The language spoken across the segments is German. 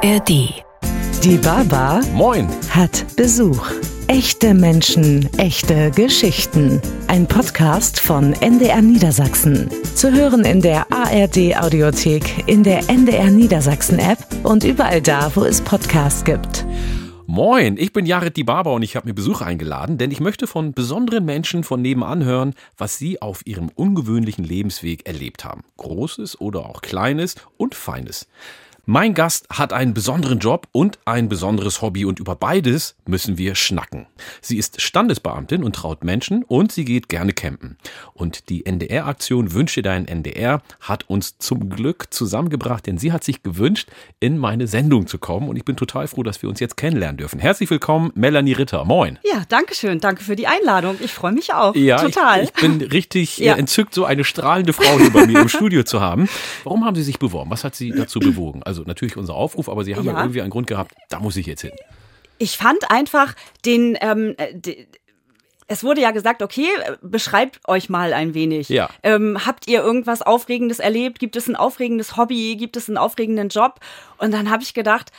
ARD. Die Baba Moin. hat Besuch. Echte Menschen, echte Geschichten. Ein Podcast von NDR Niedersachsen. Zu hören in der ARD Audiothek, in der NDR Niedersachsen App und überall da, wo es Podcasts gibt. Moin, ich bin Jared die Barber und ich habe mir Besuch eingeladen, denn ich möchte von besonderen Menschen von nebenan hören, was sie auf ihrem ungewöhnlichen Lebensweg erlebt haben. Großes oder auch Kleines und Feines. Mein Gast hat einen besonderen Job und ein besonderes Hobby und über beides müssen wir schnacken. Sie ist Standesbeamtin und traut Menschen und sie geht gerne campen. Und die NDR-Aktion Wünsche dein NDR hat uns zum Glück zusammengebracht, denn sie hat sich gewünscht, in meine Sendung zu kommen und ich bin total froh, dass wir uns jetzt kennenlernen dürfen. Herzlich willkommen, Melanie Ritter. Moin. Ja, danke schön. Danke für die Einladung. Ich freue mich auch. Ja, Total. Ich, ich bin richtig Ja. äh, entzückt, so eine strahlende Frau hier bei mir im Studio zu haben. Warum haben Sie sich beworben? Was hat Sie dazu bewogen? Also natürlich unser Aufruf, aber Sie haben ja, Ja. irgendwie einen Grund gehabt, da muss ich jetzt hin. Ich fand einfach den, ähm, äh, de- es wurde ja gesagt, okay, beschreibt euch mal ein wenig. Ja. Ähm, habt ihr irgendwas Aufregendes erlebt? Gibt es ein aufregendes Hobby? Gibt es einen aufregenden Job? Und dann habe ich gedacht,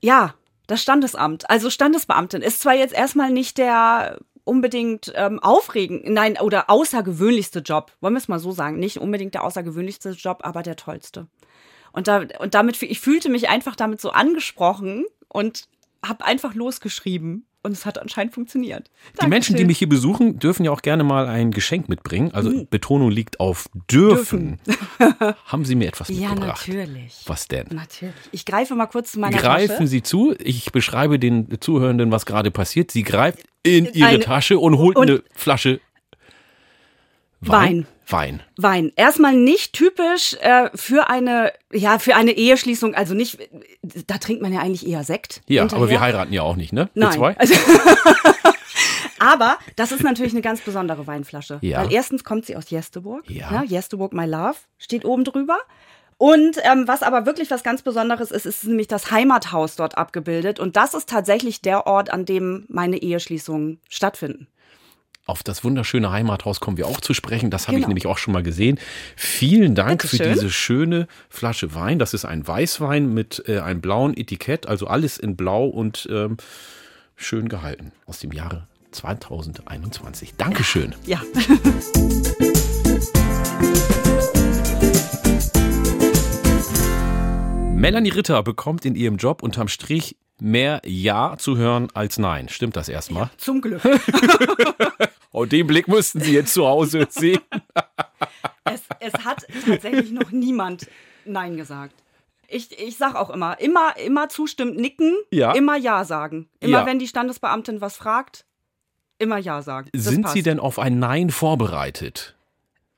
ja, das Standesamt, also Standesbeamtin, ist zwar jetzt erstmal nicht der unbedingt ähm, aufregend, nein, oder außergewöhnlichste Job, wollen wir es mal so sagen, nicht unbedingt der außergewöhnlichste Job, aber der tollste. Und, da, und damit, ich fühlte mich einfach damit so angesprochen und habe einfach losgeschrieben. Und es hat anscheinend funktioniert. Die Menschen, die mich hier besuchen, dürfen ja auch gerne mal ein Geschenk mitbringen. Also Betonung liegt auf dürfen. haben Sie mir etwas Ja, mitgebracht? natürlich. Was denn? Natürlich. Ich greife mal kurz zu meiner Greifen Tasche. Sie zu. Ich beschreibe den Zuhörenden, was gerade passiert. Sie greift in Ihre Eine- Tasche und holt und- eine Flasche Wein. Wein. Wein. Erstmal nicht typisch äh, für eine, ja, für eine Eheschließung. Also nicht, da trinkt man ja eigentlich eher Sekt. Ja, hinterher. aber wir heiraten ja auch nicht, ne? Nein. zwei? Also, aber das ist natürlich eine ganz besondere Weinflasche. Ja. Weil erstens kommt sie aus Jesteburg. Ja. Ne? Jesteburg My Love steht oben drüber. Und ähm, was aber wirklich was ganz Besonderes ist, ist nämlich das Heimathaus dort abgebildet. Und das ist tatsächlich der Ort, an dem meine Eheschließungen stattfinden. Auf das wunderschöne Heimathaus kommen wir auch zu sprechen. Das habe ich Genau. nämlich auch schon mal gesehen. Vielen Dank für Bitteschön. diese schöne Flasche Wein. Das ist ein Weißwein mit äh, einem blauen Etikett, also alles in Blau und ähm, schön gehalten aus dem Jahre 2021. Dankeschön. Ja. Melanie Ritter bekommt in ihrem Job unterm Strich mehr Ja zu hören als Nein. Stimmt das erstmal? Zum Glück. Oh, den Blick müssten Sie jetzt zu Hause sehen. Es, es hat tatsächlich noch niemand Nein gesagt. Ich, ich sag auch immer, immer, immer zustimmt nicken, Ja. immer Ja sagen. Immer Ja. wenn die Standesbeamtin was fragt, immer Ja sagen. Das Sind passt. Sie denn auf ein Nein vorbereitet?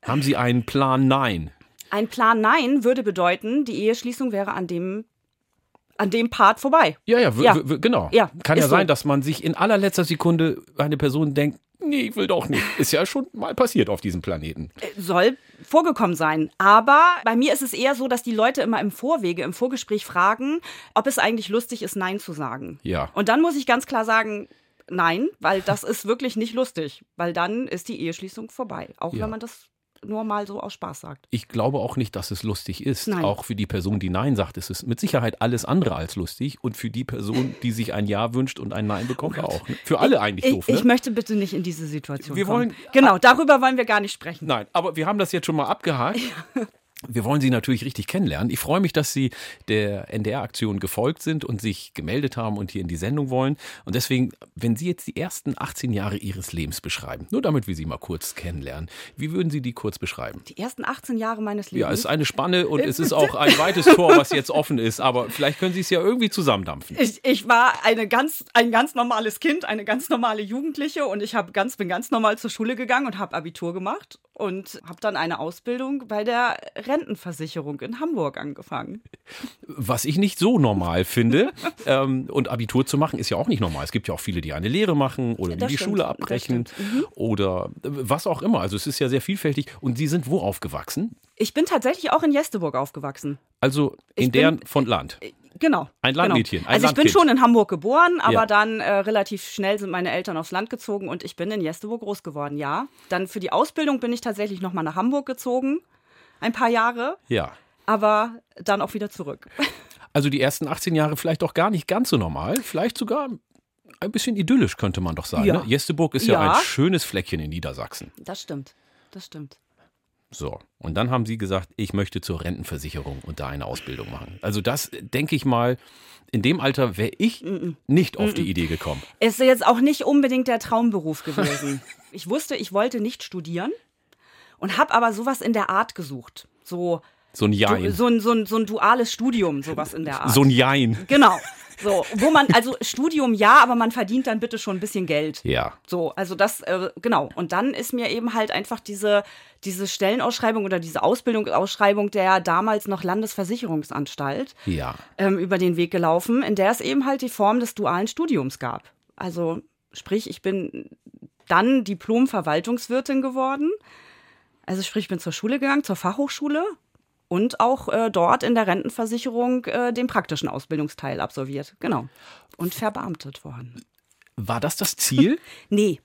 Haben Sie einen Plan Nein? Ein Plan Nein würde bedeuten, die Eheschließung wäre an dem, an dem Part vorbei. Ja, ja, Ja. genau. Ja, Kann ja ist so. sein, dass man sich in allerletzter Sekunde eine Person denkt, nee, ich will doch nicht. Ist ja schon mal passiert auf diesem Planeten. Soll vorgekommen sein. Aber bei mir ist es eher so, dass die Leute immer im Vorwege, im Vorgespräch fragen, ob es eigentlich lustig ist, Nein zu sagen. Ja. Und dann muss ich ganz klar sagen, nein, weil das ist wirklich nicht lustig. Weil dann ist die Eheschließung vorbei. Auch Ja. wenn man das nur mal so aus Spaß sagt. Ich glaube auch nicht, dass es lustig ist. Nein. Auch für die Person, die Nein sagt, ist es mit Sicherheit alles andere als lustig. Und für die Person, die sich ein Ja wünscht und ein Nein bekommt, auch. ne? Für alle eigentlich Ich, doof, ne? ich möchte bitte nicht in diese Situation Wir kommen. wollen- genau, darüber wollen wir gar nicht sprechen. Nein, aber wir haben das jetzt schon mal abgehakt. Wir wollen Sie natürlich richtig kennenlernen. Ich freue mich, dass Sie der NDR-Aktion gefolgt sind und sich gemeldet haben und hier in die Sendung wollen. Und deswegen, wenn Sie jetzt die ersten 18 Jahre Ihres Lebens beschreiben, nur damit wir Sie mal kurz kennenlernen, wie würden Sie die kurz beschreiben? Die ersten 18 Jahre meines Lebens. Ja, es ist eine Spanne und es ist auch ein weites Tor, was jetzt offen ist. Aber vielleicht können Sie es ja irgendwie zusammendampfen. Ich, ich war eine ganz, ein ganz normales Kind, eine ganz normale Jugendliche und ich ganz, bin ganz normal zur Schule gegangen und habe Abitur gemacht und habe dann eine Ausbildung bei der Rentenversicherung in Hamburg angefangen. Was ich nicht so normal finde. ähm, und Abitur zu machen ist ja auch nicht normal. Es gibt ja auch viele, die eine Lehre machen oder die die stimmt, Schule abbrechen. Mhm. oder äh, was auch immer. Also es ist ja sehr vielfältig. Und Sie sind wo aufgewachsen? Ich bin tatsächlich auch in Jesteburg aufgewachsen. Also in Ich bin- deren von Land. Genau. Ein Landmädchen, Genau. ein also ich bin schon in Hamburg geboren, aber Ja. dann äh, relativ schnell sind meine Eltern aufs Land gezogen und ich bin in Jesteburg groß geworden, ja. Dann für die Ausbildung bin ich tatsächlich nochmal nach Hamburg gezogen, ein paar Jahre, Ja. aber dann auch wieder zurück. Also die ersten 18 Jahre vielleicht auch gar nicht ganz so normal, vielleicht sogar ein bisschen idyllisch, könnte man doch sagen. Ja. Ne? Jesteburg ist ja. Ja. ein schönes Fleckchen in Niedersachsen. Das stimmt. Das stimmt. So, und dann haben Sie gesagt, ich möchte zur Rentenversicherung und da eine Ausbildung machen. Also das denke ich mal, in dem Alter wäre ich nicht auf die Idee gekommen. Ist jetzt auch nicht unbedingt der Traumberuf gewesen. ich wusste, ich wollte nicht studieren und habe aber sowas in der Art gesucht. So, So ein du, Jein. so, ein, so, ein, so ein duales Studium, sowas in der Art. So ein Jein. Genau. So, wo man, also Studium ja, aber man verdient dann bitte schon ein bisschen Geld. Ja. So, also das, äh, genau. Und dann ist mir eben halt einfach diese, diese Stellenausschreibung oder diese Ausbildungsausschreibung der damals noch Landesversicherungsanstalt Ja. ähm, über den Weg gelaufen, in der es eben halt die Form des dualen Studiums gab. Also sprich, ich bin dann Diplom-Verwaltungswirtin geworden. Also sprich, ich bin zur Schule gegangen, zur Fachhochschule und auch äh, dort in der Rentenversicherung äh, den praktischen Ausbildungsteil absolviert. Genau. Und verbeamtet worden. War das das Ziel? Nee.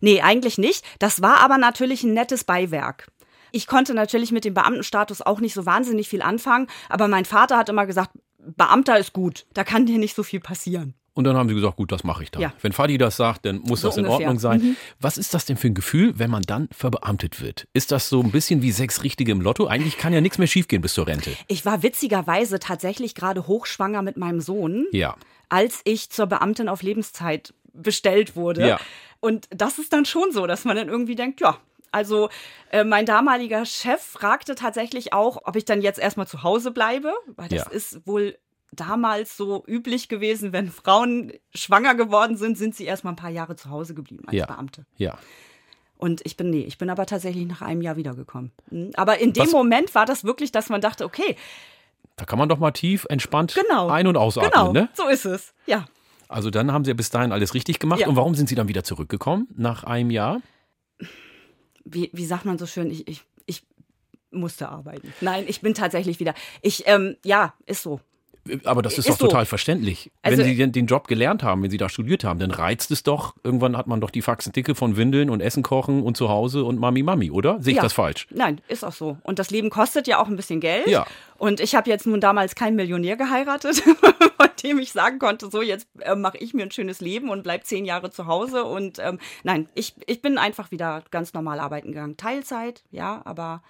Nee, eigentlich nicht. Das war aber natürlich ein nettes Beiwerk. Ich konnte natürlich mit dem Beamtenstatus auch nicht so wahnsinnig viel anfangen, aber mein Vater hat immer gesagt, Beamter ist gut, da kann dir nicht so viel passieren. Und dann haben sie gesagt, gut, das mache ich dann. Ja. Wenn Fadi das sagt, dann muss So das in ungefähr. Ordnung sein. Mhm. Was ist das denn für ein Gefühl, wenn man dann verbeamtet wird? Ist das so ein bisschen wie sechs Richtige im Lotto? Eigentlich kann ja nichts mehr schiefgehen bis zur Rente. Ich war witzigerweise tatsächlich gerade hochschwanger mit meinem Sohn, Ja. als ich zur Beamtin auf Lebenszeit bestellt wurde. Ja. Und das ist dann schon so, dass man dann irgendwie denkt, ja. Also äh, mein damaliger Chef fragte tatsächlich auch, ob ich dann jetzt erstmal zu Hause bleibe, weil das Ja. ist wohl damals so üblich gewesen, wenn Frauen schwanger geworden sind, sind sie erstmal ein paar Jahre zu Hause geblieben als Ja. Beamte. Ja. Und ich bin, nee, ich bin aber tatsächlich nach einem Jahr wiedergekommen. Mhm. Aber in dem Was- Moment war das wirklich, dass man dachte, okay, Da kann man doch mal tief, entspannt genau. ein- und ausatmen. Genau, Ne? so ist es. Ja. Also dann haben sie ja bis dahin alles richtig gemacht. Ja. Und warum sind sie dann wieder zurückgekommen nach einem Jahr? Wie, wie sagt man so schön, ich, ich, ich musste arbeiten. Nein, ich bin tatsächlich wieder. Ich, ähm, ja, ist so. Aber das ist, Ist doch so. total verständlich. Also- wenn Sie den, den Job gelernt haben, wenn Sie da studiert haben, dann reizt es doch. Irgendwann hat man doch die Faxen dicke von Windeln und Essen kochen und zu Hause und Mami Mami, oder? Sehe ich ja. das falsch? Nein, ist auch so. Und das Leben kostet ja auch ein bisschen Geld. Ja. Und ich habe jetzt nun damals keinen Millionär geheiratet, von dem ich sagen konnte, so jetzt äh, mache ich mir ein schönes Leben und bleib zehn Jahre zu Hause. Und ähm, nein, ich, ich bin einfach wieder ganz normal arbeiten gegangen. Teilzeit, ja, aber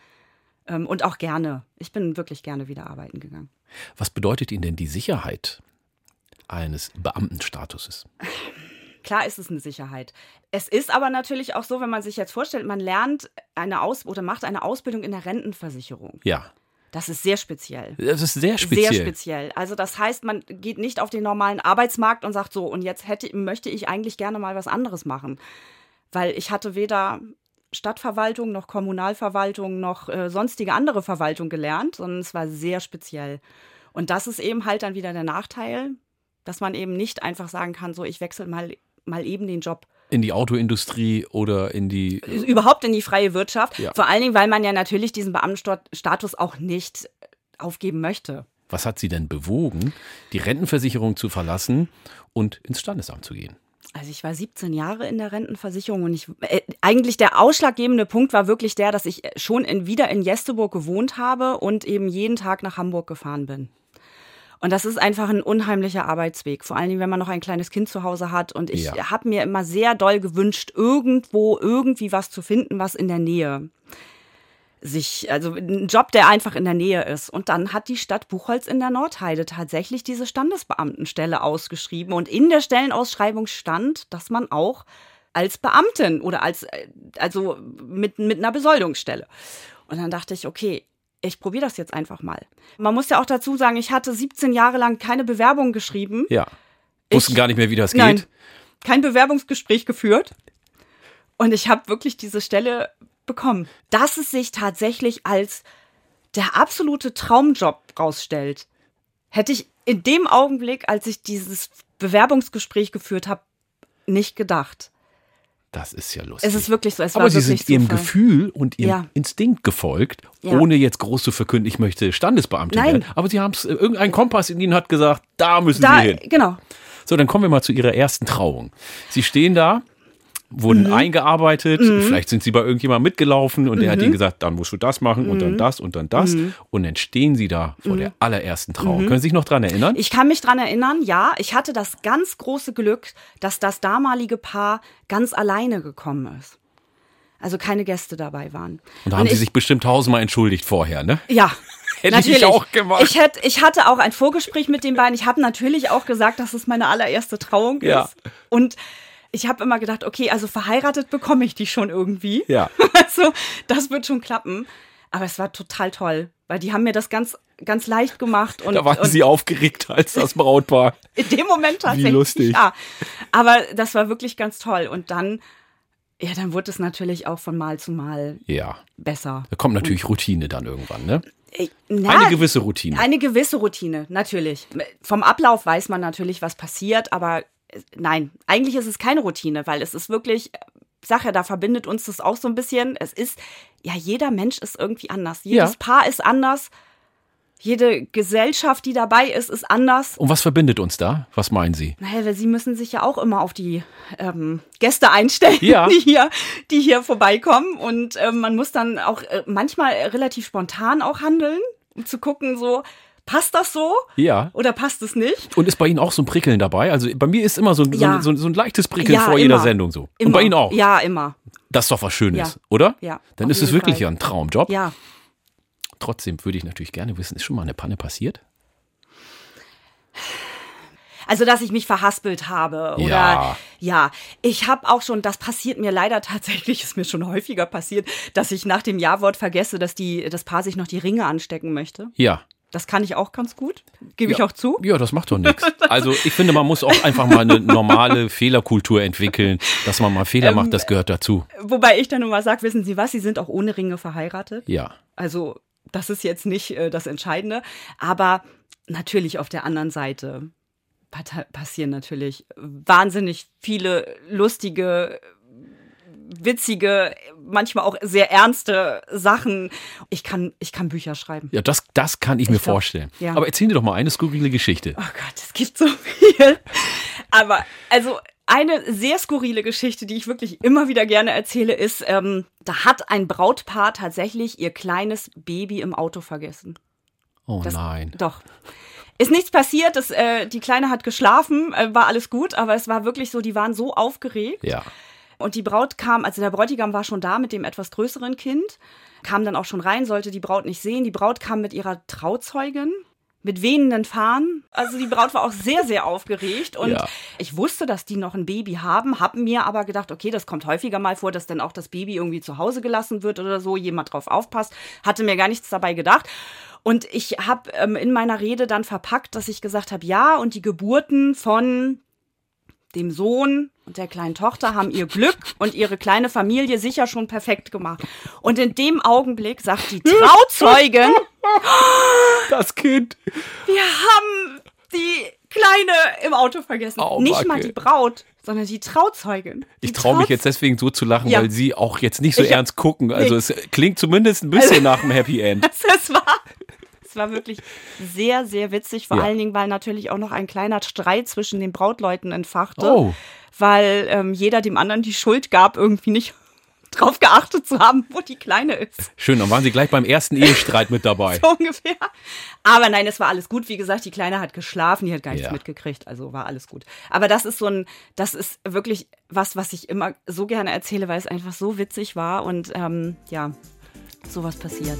ähm, und auch gerne. Ich bin wirklich gerne wieder arbeiten gegangen. Was bedeutet Ihnen denn die Sicherheit eines Beamtenstatuses? Klar ist es eine Sicherheit. Es ist aber natürlich auch so, wenn man sich jetzt vorstellt, man lernt eine Aus oder macht eine Ausbildung in der Rentenversicherung. Ja, Das ist sehr speziell. das ist sehr speziell. Sehr speziell. Also das heißt, man geht nicht auf den normalen Arbeitsmarkt und sagt so, und jetzt hätte, möchte ich eigentlich gerne mal was anderes machen. Weil ich hatte weder Stadtverwaltung noch Kommunalverwaltung noch äh, sonstige andere Verwaltung gelernt, sondern es war sehr speziell. Und das ist eben halt dann wieder der Nachteil, dass man eben nicht einfach sagen kann, so ich wechsle mal, mal eben den Job In die Autoindustrie oder in die. überhaupt in die freie Wirtschaft. Ja. Vor allen Dingen, weil man ja natürlich diesen Beamtenstatus auch nicht aufgeben möchte. Was hat Sie denn bewogen, die Rentenversicherung zu verlassen und ins Standesamt zu gehen? Also ich war 17 Jahre in der Rentenversicherung und ich äh, eigentlich der ausschlaggebende Punkt war wirklich der, dass ich schon in, wieder in Jesteburg gewohnt habe und eben jeden Tag nach Hamburg gefahren bin. Und das ist einfach ein unheimlicher Arbeitsweg, vor allen Dingen, wenn man noch ein kleines Kind zu Hause hat. Und ich Ja. habe mir immer sehr doll gewünscht, irgendwo irgendwie was zu finden, was in der Nähe sich, also ein Job, der einfach in der Nähe ist. Und dann hat die Stadt Buchholz in der Nordheide tatsächlich diese Standesbeamtenstelle ausgeschrieben. Und in der Stellenausschreibung stand, dass man auch als Beamtin oder als, äh, also mit, mit einer Besoldungsstelle. Und dann dachte ich, okay, ich probiere das jetzt einfach mal. Man muss ja auch dazu sagen, ich hatte 17 Jahre lang keine Bewerbung geschrieben, Ja. Wussten Ich- gar nicht mehr, wie das Nein. geht. kein Bewerbungsgespräch geführt. Und ich habe wirklich diese Stelle bekommen. Dass es sich tatsächlich als der absolute Traumjob rausstellt, hätte ich in dem Augenblick, als ich dieses Bewerbungsgespräch geführt habe, nicht gedacht. Das ist ja lustig. Es ist wirklich so. Es Aber war Sie sind Ihrem Zufall. Gefühl und Ihrem Ja. Instinkt gefolgt, Ja. ohne jetzt groß zu verkünden, ich möchte Standesbeamte Nein. werden. Aber Sie haben es, irgendein Kompass in Ihnen hat gesagt, da müssen Da, Sie hin. genau. So, dann kommen wir mal zu Ihrer ersten Trauung. Sie stehen da wurden eingearbeitet. Vielleicht sind sie bei irgendjemandem mitgelaufen und der hat ihnen gesagt, dann musst du das machen und dann das und dann das. Und dann stehen sie da vor der allerersten Trauung. Können Sie sich noch dran erinnern? Ich kann mich dran erinnern, ja, ich hatte das ganz große Glück, dass das damalige Paar ganz alleine gekommen ist. Also keine Gäste dabei waren. Und da haben Sie ich, sich bestimmt tausendmal entschuldigt vorher, ne? Ja. Hätte ich natürlich. auch gemacht. Ich, hätte, ich hatte auch ein Vorgespräch mit den beiden. Ich habe natürlich auch gesagt, dass es meine allererste Trauung Ja. ist. Und ich habe immer gedacht, okay, also verheiratet bekomme ich die schon irgendwie. Ja. Also das wird schon klappen. Aber es war total toll, weil die haben mir das ganz, ganz leicht gemacht. Und, Da waren und Sie aufgeregt als das Brautpaar. in dem Moment tatsächlich. lustig. Ja. Aber das war wirklich ganz toll. Und dann, ja, dann wurde es natürlich auch von Mal zu Mal Ja. besser. Da kommt natürlich Routine dann irgendwann, ne? Äh, na, Eine gewisse Routine. Eine gewisse Routine, natürlich. Vom Ablauf weiß man natürlich, was passiert, aber nein, eigentlich ist es keine Routine, weil es ist wirklich, äh, Sache, da verbindet uns das auch so ein bisschen. Es ist, ja, jeder Mensch ist irgendwie anders. Jedes Ja. Paar ist anders. Jede Gesellschaft, die dabei ist, ist anders. Und was verbindet uns da? Was meinen Sie? Naja, weil sie müssen sich ja auch immer auf die ähm, Gäste einstellen, Ja. die, hier, die hier vorbeikommen. Und ähm, man muss dann auch äh, manchmal relativ spontan auch handeln, um zu gucken, so, passt das so Ja. oder passt es nicht? Und ist bei Ihnen auch so ein Prickeln dabei? Also bei mir ist immer so, ein- so, Ja. so, ein- so ein leichtes Prickeln Ja, vor jeder immer. Sendung so. Und Immer. bei Ihnen auch. Ja, immer. Das ist doch was Schönes, Ja. oder? Ja, Dann ist es wirklich ja ein Traumjob. Ja. Trotzdem würde ich natürlich gerne wissen, ist schon mal eine Panne passiert? Also, dass ich mich verhaspelt habe oder Ja. ja, ich habe auch schon, das passiert mir leider tatsächlich, ist mir schon häufiger passiert, dass ich nach dem Ja-Wort vergesse, dass die, das Paar sich noch die Ringe anstecken möchte. Ja. Das kann ich auch ganz gut, gebe ich Ja. auch zu. Ja, das macht doch nichts. Also ich finde, man muss auch einfach mal eine normale Fehlerkultur entwickeln, dass man mal Fehler Ähm, macht, das gehört dazu. Wobei ich dann immer sage, wissen Sie was, Sie sind auch ohne Ringe verheiratet. Ja. Also das ist jetzt nicht äh, das Entscheidende. Aber natürlich auf der anderen Seite passieren natürlich wahnsinnig viele lustige, witzige, manchmal auch sehr ernste Sachen. Ich kann, ich kann Bücher schreiben. Ja, das, das kann ich, mir Ich glaub, vorstellen. ja. Aber erzähl dir doch mal eine skurrile Geschichte. Oh Gott, es gibt so viel. Aber also eine sehr skurrile Geschichte, die ich wirklich immer wieder gerne erzähle, ist, ähm, da hat ein Brautpaar tatsächlich ihr kleines Baby im Auto vergessen. Oh Das- nein. Doch. Ist nichts passiert, das, äh, die Kleine hat geschlafen, äh, war alles gut, aber es war wirklich so, die waren so aufgeregt. Ja. Und die Braut kam, also der Bräutigam war schon da mit dem etwas größeren Kind, kam dann auch schon rein, sollte die Braut nicht sehen. Die Braut kam mit ihrer Trauzeugin, mit wehenden Fahnen. Also die Braut war auch sehr, sehr aufgeregt. Und Ja. ich wusste, dass die noch ein Baby haben, habe mir aber gedacht, okay, das kommt häufiger mal vor, dass dann auch das Baby irgendwie zu Hause gelassen wird oder so, jemand drauf aufpasst. Hatte mir gar nichts dabei gedacht. Und ich habe ähm, in meiner Rede dann verpackt, dass ich gesagt habe, ja, und die Geburten von dem Sohn und der kleinen Tochter haben ihr Glück und ihre kleine Familie sicher schon perfekt gemacht. Und in dem Augenblick sagt die Trauzeugin, Das Kind. wir haben die Kleine im Auto vergessen. Au, Nicht mal Backe. die Braut, sondern die Trauzeugin. Die Ich traue mich jetzt deswegen so zu lachen, Ja. weil Sie auch jetzt nicht so Ich- ernst gucken. Also Nee. es klingt zumindest ein bisschen nach einem Happy End. Es war, es war wirklich sehr, sehr witzig. Vor Ja. allen Dingen, weil natürlich auch noch ein kleiner Streit zwischen den Brautleuten entfachte. Oh. Weil ähm, jeder dem anderen die Schuld gab, irgendwie nicht drauf geachtet zu haben, wo die Kleine ist. Schön, dann waren Sie gleich beim ersten Ehestreit mit dabei. So ungefähr. Aber nein, es war alles gut. Wie gesagt, die Kleine hat geschlafen, die hat gar nichts Ja. mitgekriegt, also war alles gut. Aber das ist so ein, das ist wirklich was, was ich immer so gerne erzähle, weil es einfach so witzig war und ähm, ja, sowas passiert.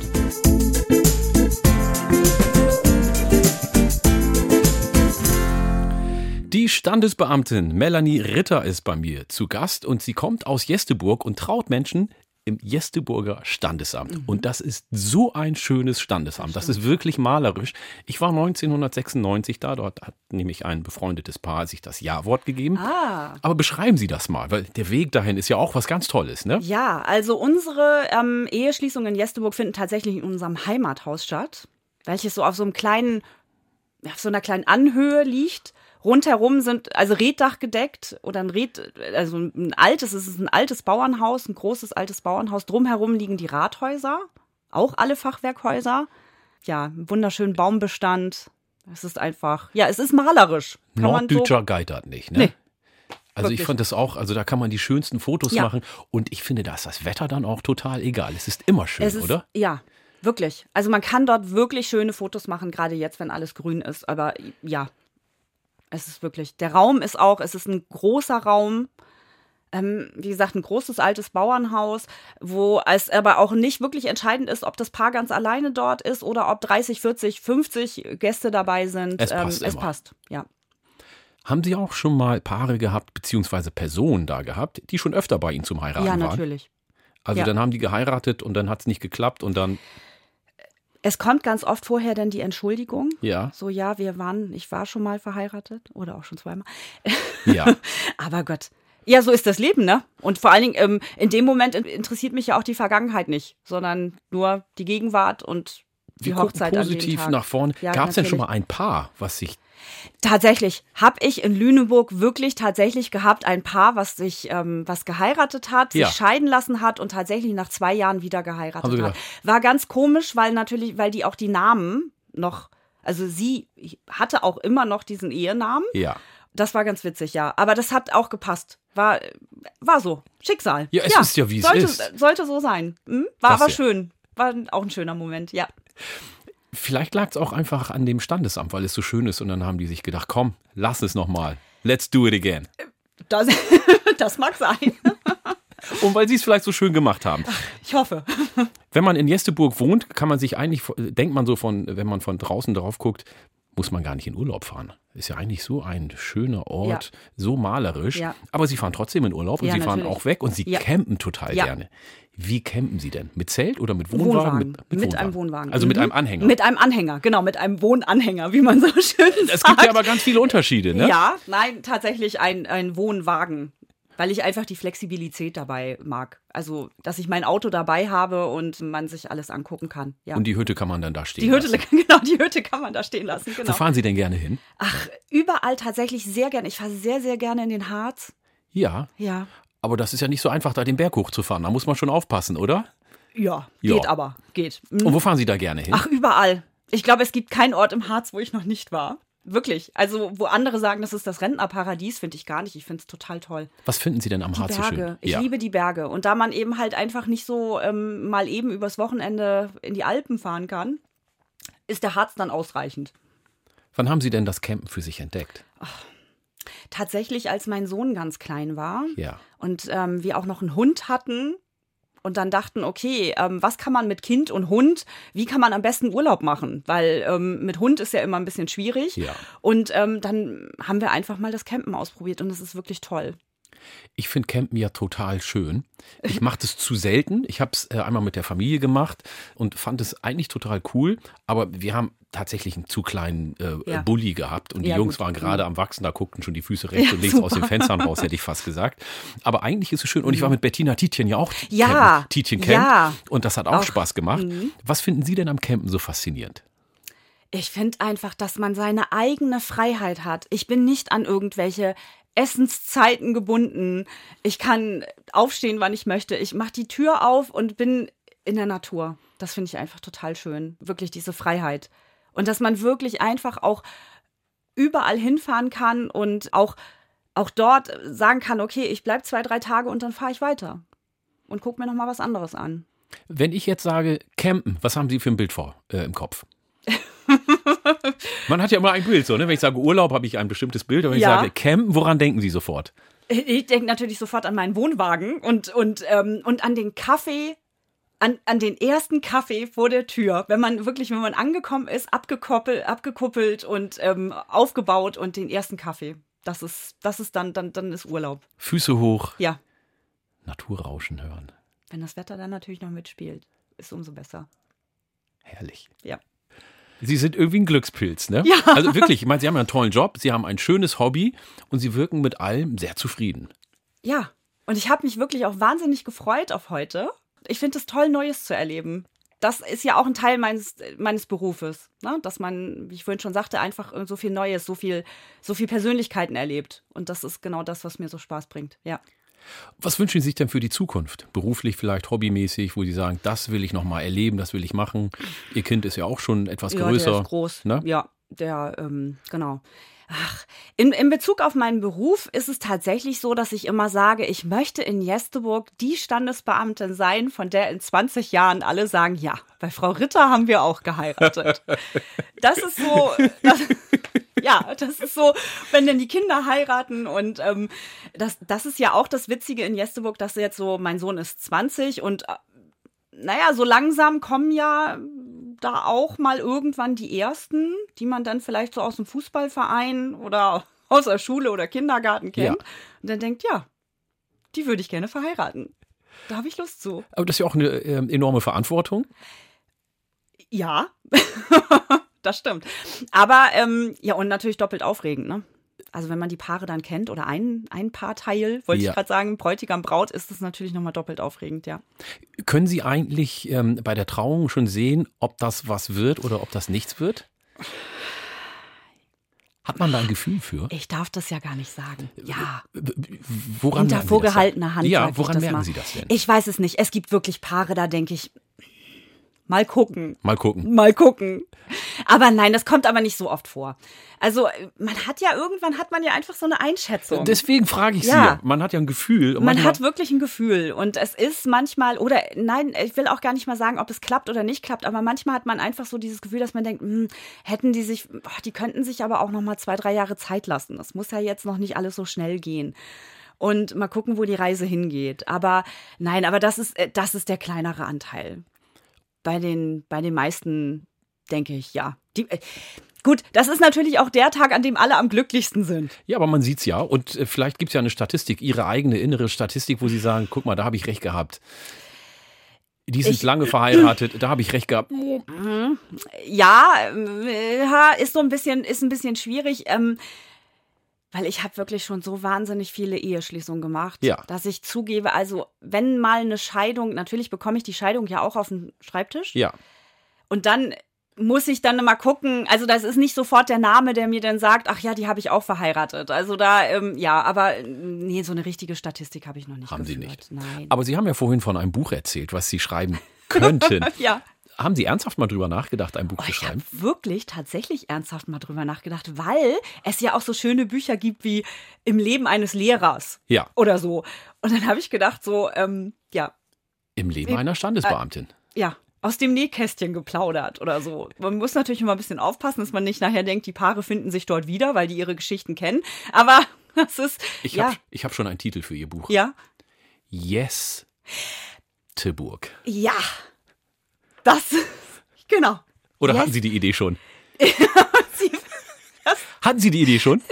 Standesbeamtin Melanie Ritter ist bei mir zu Gast und sie kommt aus Jesteburg und traut Menschen im Jesteburger Standesamt. Und das ist so ein schönes Standesamt. Das ist wirklich malerisch. Ich war 1996 da, dort hat nämlich ein befreundetes Paar sich das Ja-Wort gegeben. Ah. Aber beschreiben Sie das mal, weil der Weg dahin ist ja auch was ganz Tolles, ne? Ja, also unsere ähm, Eheschließungen in Jesteburg finden tatsächlich in unserem Heimathaus statt, welches so auf so einem kleinen, auf so einer kleinen Anhöhe liegt. Rundherum sind also Reddach gedeckt oder ein Red, also ein altes, es ist ein altes Bauernhaus, ein großes altes Bauernhaus. Drumherum liegen die Rathäuser, auch alle Fachwerkhäuser. Ja, wunderschönen Baumbestand. Es ist einfach, ja, es ist malerisch. Man so, Norddeutscher geitert nicht, ne? Nee. Also Wirklich. ich fand das auch, also da kann man die schönsten Fotos Ja. machen und ich finde, da ist das Wetter dann auch total egal. Es ist immer schön, ist, oder? Ja, wirklich. Also man kann dort wirklich schöne Fotos machen, gerade jetzt, wenn alles grün ist. Aber ja, es ist wirklich. Der Raum ist auch, es ist ein großer Raum. Ähm, wie gesagt, ein großes altes Bauernhaus, wo es aber auch nicht wirklich entscheidend ist, ob das Paar ganz alleine dort ist oder ob 30, 40, 50 Gäste dabei sind. Es passt ähm, es immer. passt, ja. Haben Sie auch schon mal Paare gehabt, beziehungsweise Personen da gehabt, die schon öfter bei Ihnen zum Heiraten Ja, waren? natürlich. Also Ja. dann haben die geheiratet und dann hat es nicht geklappt und dann, Es kommt ganz oft vorher dann die Entschuldigung. ja, So, ja, wir waren, ich war schon mal verheiratet oder auch schon zweimal. ja. Aber Gott. Ja, so ist das Leben, ne? Und vor allen Dingen, ähm, in dem Moment in- interessiert mich ja auch die Vergangenheit nicht, sondern nur die Gegenwart und Wir gucken Hochzeit positiv nach vorne. Ja, Gab es denn schon mal ein Paar, was sich Tatsächlich habe ich in Lüneburg wirklich tatsächlich gehabt ein Paar, was sich ähm, was geheiratet hat, Ja. sich scheiden lassen hat und tatsächlich nach zwei Jahren wieder geheiratet hat. War ganz komisch, weil natürlich, weil die auch die Namen noch, also sie hatte auch immer noch diesen Ehenamen. ja. Das war ganz witzig, ja. Aber das hat auch gepasst. War, war so. Schicksal. Ja, es ist ja, wie es sollte, ist. Sollte so sein. Hm? War Das aber ja. schön. War auch ein schöner Moment, ja. Vielleicht lag es auch einfach an dem Standesamt, weil es so schön ist und dann haben die sich gedacht, komm, lass es nochmal. Let's do it again. Das, das mag sein. Und weil sie es vielleicht so schön gemacht haben. Ich hoffe. Wenn man in Jesteburg wohnt, kann man sich eigentlich, denkt man so von, wenn man von draußen drauf guckt, muss man gar nicht in Urlaub fahren. Ist ja eigentlich so ein schöner Ort, so malerisch. Ja. Aber sie fahren trotzdem in Urlaub und Ja, sie fahren natürlich. auch weg und sie Ja. campen total Ja. gerne. Wie campen sie denn? Mit Zelt oder mit Wohnwagen? Mit, einem Wohnwagen. Also mit Mhm. einem Anhänger. Mit einem Anhänger, genau, mit einem Wohnanhänger, wie man so schön sagt. es gibt ja aber ganz viele Unterschiede, ne? Ja, nein, tatsächlich ein, ein Wohnwagen. Weil ich einfach die Flexibilität dabei mag. Also, dass ich mein Auto dabei habe und man sich alles angucken kann. Ja. Und die Hütte kann man dann da stehen die Hütte, lassen. genau, die Hütte kann man da stehen lassen. Wo Genau. fahren Sie denn gerne hin? Ach, überall tatsächlich sehr gerne. Ich fahre sehr, sehr gerne in den Harz. Ja, Ja. Aber das ist ja nicht so einfach, da den Berg hochzufahren. Da muss man schon aufpassen, oder? Ja, Ja. geht aber. Geht. Mhm. Und wo fahren Sie da gerne hin? Ach, überall. Ich glaube, es gibt keinen Ort im Harz, wo ich noch nicht war. Wirklich. Also, wo andere sagen, das ist das Rentnerparadies, finde ich gar nicht. Ich finde es total toll. Was finden Sie denn am Die Harz so Berge. schön? Ich liebe die Berge. Und da man eben halt einfach nicht so ähm, mal eben übers Wochenende in die Alpen fahren kann, ist der Harz dann ausreichend. Wann haben Sie denn das Campen für sich entdeckt? Tatsächlich, als mein Sohn ganz klein war Ja. und ähm, wir auch noch einen Hund hatten und dann dachten, okay, ähm, was kann man mit Kind und Hund, wie kann man am besten Urlaub machen? Weil ähm, mit Hund ist ja immer ein bisschen schwierig. Ja. Und ähm, dann haben wir einfach mal das Campen ausprobiert und es ist wirklich toll. Ich finde Campen ja total schön. Ich mache das zu selten. Ich habe es äh, einmal mit der Familie gemacht und fand es eigentlich total cool. Aber wir haben tatsächlich einen zu kleinen äh, Ja. Bulli gehabt und die Ja, Jungs gut. waren gerade am Wachsen, da guckten schon die Füße rechts Ja, und links aus super. den Fenstern raus, hätte ich fast gesagt. Aber eigentlich ist es schön. Und ich war mit Bettina Tietjen ja auch Ja, campen. Tietjen Camp. ja. Und das hat auch, Auch. Spaß gemacht. Was finden Sie denn am Campen so faszinierend? Ich finde einfach, dass man seine eigene Freiheit hat. Ich bin nicht an irgendwelche Essenszeiten gebunden. Ich kann aufstehen, wann ich möchte. Ich mache die Tür auf und bin in der Natur. Das finde ich einfach total schön. Wirklich diese Freiheit. Und dass man wirklich einfach auch überall hinfahren kann und auch, auch dort sagen kann, okay, ich bleibe zwei, drei Tage und dann fahre ich weiter. Und guck mir noch mal was anderes an. Wenn ich jetzt sage Campen, was haben Sie für ein Bild vor äh, im Kopf? Man hat ja immer ein Bild, so, ne? Wenn ich sage Urlaub, habe ich ein bestimmtes Bild. Aber wenn Ja. ich sage Campen, woran denken Sie sofort? Ich denke natürlich sofort an meinen Wohnwagen und, und, ähm, und an den Kaffee, an, an den ersten Kaffee vor der Tür. Wenn man wirklich, wenn man angekommen ist, abgekoppelt, abgekuppelt und ähm, aufgebaut und den ersten Kaffee. Das ist, das ist dann, dann, dann ist Urlaub. Füße hoch, Ja, Naturrauschen hören. wenn das Wetter dann natürlich noch mitspielt, ist umso besser. Herrlich. Ja. Sie sind irgendwie ein Glückspilz, ne? Ja. Also wirklich, ich meine, Sie haben einen tollen Job, Sie haben ein schönes Hobby und Sie wirken mit allem sehr zufrieden. Ja, und ich habe mich wirklich auch wahnsinnig gefreut auf heute. Ich finde es toll, Neues zu erleben. Das ist ja auch ein Teil meines, meines Berufes, ne? dass man, wie ich vorhin schon sagte, einfach so viel Neues, so viel, so viel Persönlichkeiten erlebt. Und das ist genau das, was mir so Spaß bringt. Ja. Was wünschen Sie sich denn für die Zukunft? Beruflich, vielleicht hobbymäßig, wo Sie sagen, das will ich noch mal erleben, das will ich machen. Ihr Kind ist ja auch schon etwas Ja, größer. der ist groß. Ne? Ja, der, ähm, genau. Ach, in, in Bezug auf meinen Beruf ist es tatsächlich so, dass ich immer sage, ich möchte in Jesteburg die Standesbeamtin sein, von der in 20 Jahren alle sagen, ja, bei Frau Ritter haben wir auch geheiratet. Das ist so, das, ja, das ist so, wenn denn die Kinder heiraten und ähm, das, das ist ja auch das Witzige in Jesteburg, dass jetzt so, mein Sohn ist 20 und äh, naja, so langsam kommen ja da auch mal irgendwann die ersten, die man dann vielleicht so aus dem Fußballverein oder aus der Schule oder Kindergarten kennt. Ja. Und dann denkt, ja, die würde ich gerne verheiraten. Da habe ich Lust zu. Aber das ist ja auch eine äh, enorme Verantwortung. Ja, das stimmt. Aber ähm, ja, und natürlich doppelt aufregend, ne? also wenn man die Paare dann kennt oder ein, ein Paarteil, wollte ja. ich gerade sagen, Bräutigam, Braut, ist das natürlich nochmal doppelt aufregend, ja. Können Sie eigentlich ähm, bei der Trauung schon sehen, ob das was wird oder ob das nichts wird? Hat man da ein Gefühl für? Ich darf das ja gar nicht sagen. Ja. Woran Hinter vorgehaltener Hand. Ja, woran merken mal. Sie das denn? Ich weiß es nicht. Es gibt wirklich Paare, da denke ich, Mal gucken. Mal gucken. Mal gucken. Aber nein, das kommt aber nicht so oft vor. Also man hat ja irgendwann hat man ja einfach so eine Einschätzung. Deswegen frage ich ja. Sie. Man hat ja ein Gefühl. Man hat wirklich ein Gefühl und es ist manchmal oder nein, ich will auch gar nicht mal sagen, ob es klappt oder nicht klappt, aber manchmal hat man einfach so dieses Gefühl, dass man denkt, hm, hätten die sich, oh, die könnten sich aber auch noch mal zwei, drei Jahre Zeit lassen. Das muss ja jetzt noch nicht alles so schnell gehen und mal gucken, wo die Reise hingeht. Aber nein, aber das ist, äh, das ist der kleinere Anteil bei den, bei den meisten denke ich, ja. Die, äh, Gut, das ist natürlich auch der Tag, an dem alle am glücklichsten sind. Ja, aber man sieht's ja. Und äh, vielleicht gibt's ja eine Statistik, Ihre eigene innere Statistik, wo Sie sagen, guck mal, da habe ich recht gehabt. Die sind ich, lange verheiratet, da habe ich recht gehabt. Mhm. Ja, äh, ist so ein bisschen, ist ein bisschen schwierig. Ähm, weil ich habe wirklich schon so wahnsinnig viele Eheschließungen gemacht, ja. dass ich zugebe, also wenn mal eine Scheidung, natürlich bekomme ich die Scheidung ja auch auf den Schreibtisch. Ja. Und dann muss ich dann mal gucken, also das ist nicht sofort der Name, der mir dann sagt, ach ja, die habe ich auch verheiratet. Also da, ähm, ja, aber nee, so eine richtige Statistik habe ich noch nicht. Haben geführt. Sie nicht. Nein. Aber Sie haben ja vorhin von einem Buch erzählt, was Sie schreiben könnten. ja haben Sie ernsthaft mal drüber nachgedacht, ein Buch oh, zu schreiben? Ich habe wirklich tatsächlich ernsthaft mal drüber nachgedacht, weil es ja auch so schöne Bücher gibt wie Im Leben eines Lehrers. Ja. Oder so. Und dann habe ich gedacht, so, ähm, ja. Im Leben einer Standesbeamtin. Äh, ja, aus dem Nähkästchen geplaudert oder so. Man muss natürlich immer ein bisschen aufpassen, dass man nicht nachher denkt, die Paare finden sich dort wieder, weil die ihre Geschichten kennen. Aber das ist. Ich ja. habe hab schon einen Titel für Ihr Buch. Ja. Yes. Teburg. Ja. Das, genau. Oder yes. hatten Sie die Idee schon? hatten Sie die Idee schon?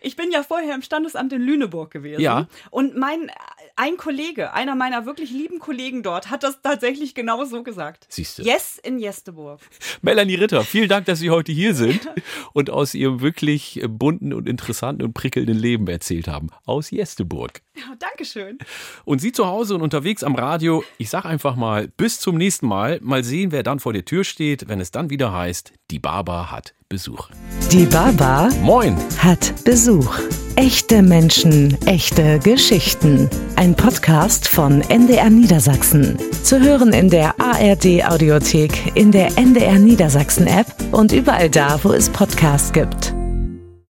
Ich bin ja vorher im Standesamt in Lüneburg gewesen. Ja. Und mein ein Kollege, einer meiner wirklich lieben Kollegen dort, hat das tatsächlich genau so gesagt. Siehst du. Yes in Jesteburg. Melanie Ritter, vielen Dank, dass Sie heute hier sind und aus Ihrem wirklich bunten und interessanten und prickelnden Leben erzählt haben. Aus Jesteburg. Ja, Dankeschön. Und Sie zu Hause und unterwegs am Radio, ich sag einfach mal, bis zum nächsten Mal. Mal sehen, wer dann vor der Tür steht, wenn es dann wieder heißt, die Baba hat Besuch. Die Baba Moin hat Besuch. Echte Menschen, echte Geschichten. Ein Podcast von NDR Niedersachsen. Zu hören in der ARD Audiothek, in der NDR Niedersachsen App und überall da, wo es Podcasts gibt.